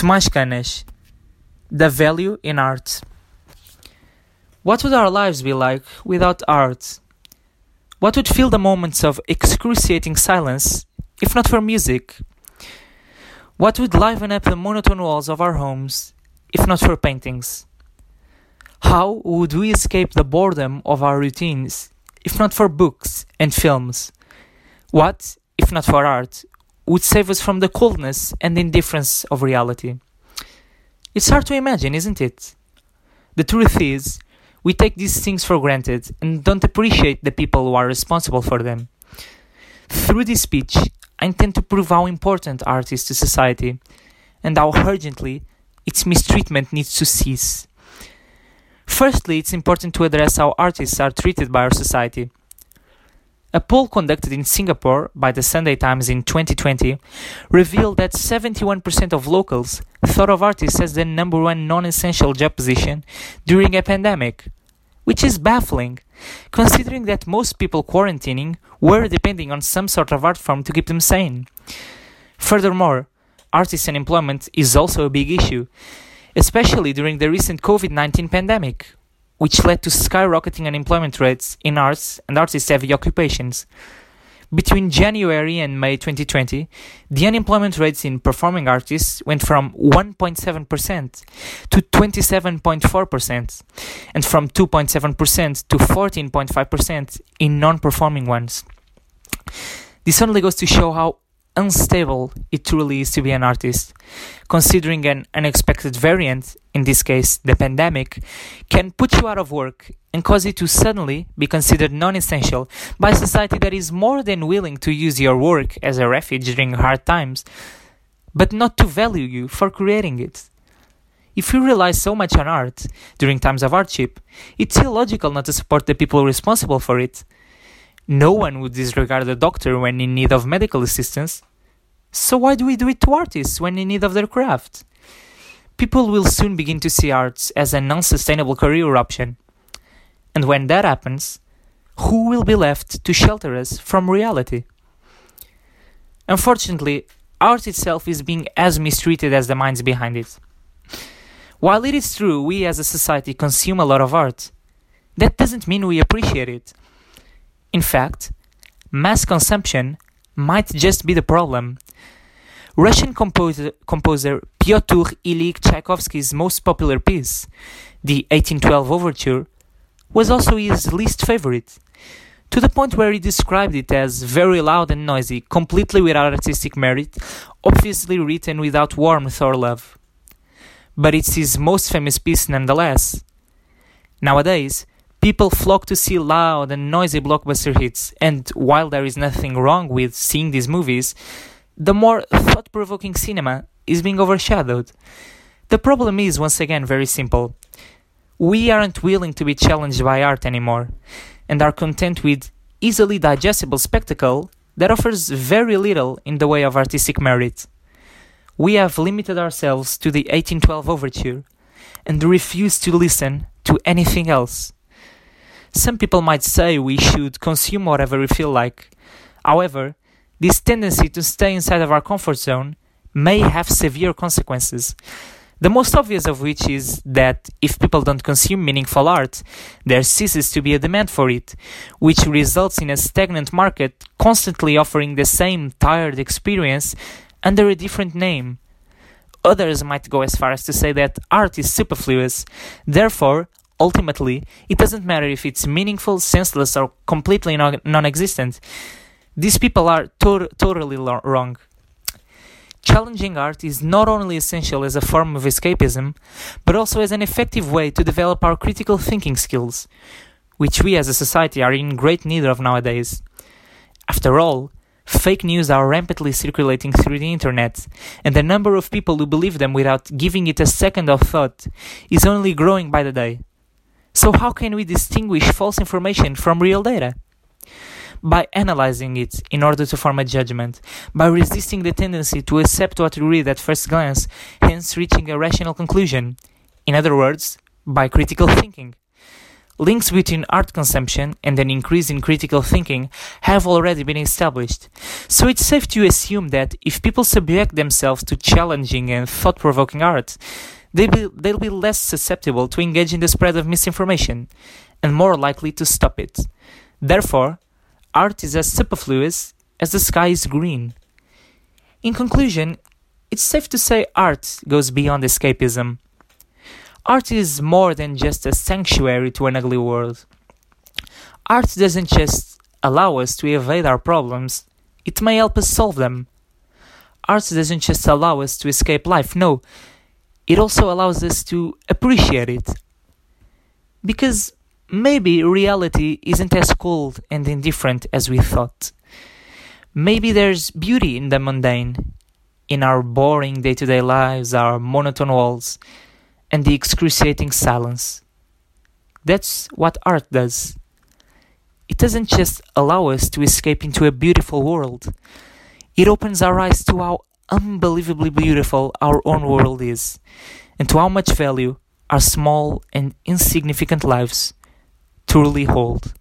Tomás Canas The Value in Art. What would our lives be like without art? What would fill the moments of excruciating silence if not for music? What would liven up the monotone walls of our homes if not for paintings? How would we escape the boredom of our routines if not for books and films? What, if not for art, would save us from the coldness and indifference of reality? It's hard to imagine, isn't it? The truth is, we take these things for granted and don't appreciate the people who are responsible for them. Through this speech, I intend to prove how important art is to society and how urgently its mistreatment needs to cease. Firstly, it's important to address how artists are treated by our society. A poll conducted in Singapore by the Sunday Times in 2020 revealed that 71% of locals thought of artists as the number one non essential job position during a pandemic, which is baffling, considering that most people quarantining were depending on some sort of art form to keep them sane. Furthermore, artist unemployment is also a big issue, especially during the recent COVID 19 pandemic, which led to skyrocketing unemployment rates in arts and artist heavy occupations. Between January and May 2020, the unemployment rates in performing artists went from 1.7% to 27.4%, and from 2.7% to 14.5% in non performing ones. This only goes to show how unstable it truly is to be an artist. Considering an unexpected variant, in this case the pandemic, can put you out of work and cause you to suddenly be considered non essential by society that is more than willing to use your work as a refuge during hard times, but not to value you for creating it. If you rely so much on art during times of hardship, it's illogical not to support the people responsible for it. No one would disregard a doctor when in need of medical assistance. So why do we do it to artists when in need of their craft? People will soon begin to see arts as an unsustainable career option. And when that happens, who will be left to shelter us from reality? Unfortunately, art itself is being as mistreated as the minds behind it. While it is true we as a society consume a lot of art, that doesn't mean we appreciate it. In fact, mass consumption might just be the problem. Russian composer, composer Pyotr Ilyich Tchaikovsky's most popular piece, the 1812 Overture, was also his least favorite, to the point where he described it as very loud and noisy, completely without artistic merit, obviously written without warmth or love. But it's his most famous piece nonetheless. Nowadays, People flock to see loud and noisy blockbuster hits, and while there is nothing wrong with seeing these movies, the more thought provoking cinema is being overshadowed. The problem is, once again, very simple. We aren't willing to be challenged by art anymore, and are content with easily digestible spectacle that offers very little in the way of artistic merit. We have limited ourselves to the 1812 overture and refuse to listen to anything else. Some people might say we should consume whatever we feel like. However, this tendency to stay inside of our comfort zone may have severe consequences. The most obvious of which is that if people don't consume meaningful art, there ceases to be a demand for it, which results in a stagnant market constantly offering the same tired experience under a different name. Others might go as far as to say that art is superfluous, therefore, ultimately, it doesn't matter if it's meaningful, senseless, or completely non existent. These people are to- totally lo- wrong. Challenging art is not only essential as a form of escapism, but also as an effective way to develop our critical thinking skills, which we as a society are in great need of nowadays. After all, fake news are rampantly circulating through the internet, and the number of people who believe them without giving it a second of thought is only growing by the day. So, how can we distinguish false information from real data? By analyzing it in order to form a judgment, by resisting the tendency to accept what we read at first glance, hence reaching a rational conclusion. In other words, by critical thinking. Links between art consumption and an increase in critical thinking have already been established, so it's safe to assume that if people subject themselves to challenging and thought provoking art, they they'll be less susceptible to engage in the spread of misinformation and more likely to stop it. Therefore, art is as superfluous as the sky is green. In conclusion, it's safe to say art goes beyond escapism. Art is more than just a sanctuary to an ugly world. Art doesn't just allow us to evade our problems, it may help us solve them. Art doesn't just allow us to escape life, no, it also allows us to appreciate it. Because maybe reality isn't as cold and indifferent as we thought. Maybe there's beauty in the mundane, in our boring day to day lives, our monotone walls and the excruciating silence. That's what art does. It doesn't just allow us to escape into a beautiful world, it opens our eyes to how unbelievably beautiful our own world is, and to how much value our small and insignificant lives truly hold.